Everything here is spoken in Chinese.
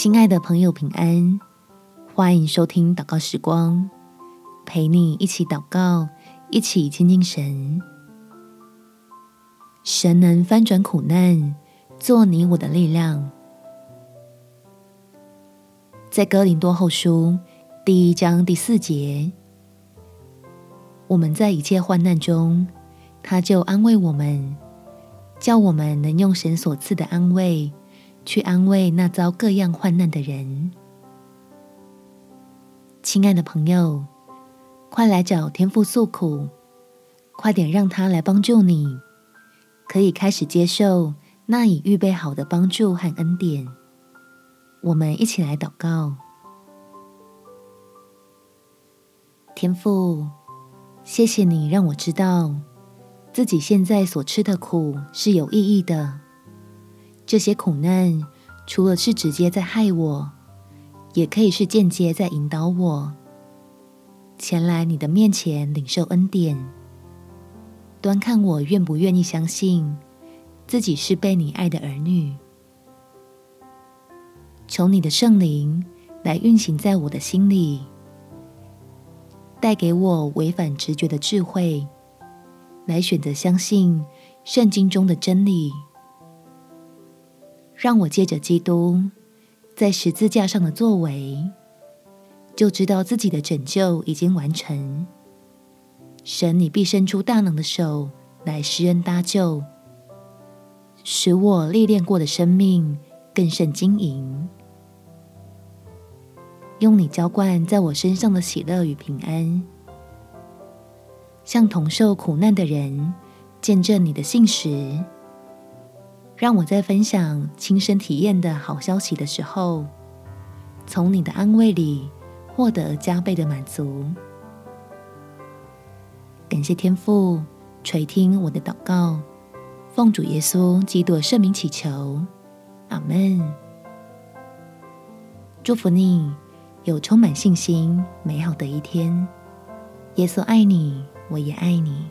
亲爱的朋友，平安！欢迎收听祷告时光，陪你一起祷告，一起亲近神。神能翻转苦难，做你我的力量。在哥林多后书第一章第四节，我们在一切患难中，他就安慰我们，叫我们能用神所赐的安慰。去安慰那遭各样患难的人。亲爱的朋友，快来找天父诉苦，快点让他来帮助你，可以开始接受那已预备好的帮助和恩典。我们一起来祷告：天父，谢谢你让我知道自己现在所吃的苦是有意义的。这些苦难，除了是直接在害我，也可以是间接在引导我前来你的面前领受恩典。端看我愿不愿意相信自己是被你爱的儿女。求你的圣灵来运行在我的心里，带给我违反直觉的智慧，来选择相信圣经中的真理。让我借着基督在十字架上的作为，就知道自己的拯救已经完成。神，你必伸出大能的手来施恩搭救，使我历练过的生命更胜金银。用你浇灌在我身上的喜乐与平安，向同受苦难的人见证你的信实。让我在分享亲身体验的好消息的时候，从你的安慰里获得加倍的满足。感谢天父垂听我的祷告，奉主耶稣基督圣名祈求，阿门。祝福你有充满信心、美好的一天。耶稣爱你，我也爱你。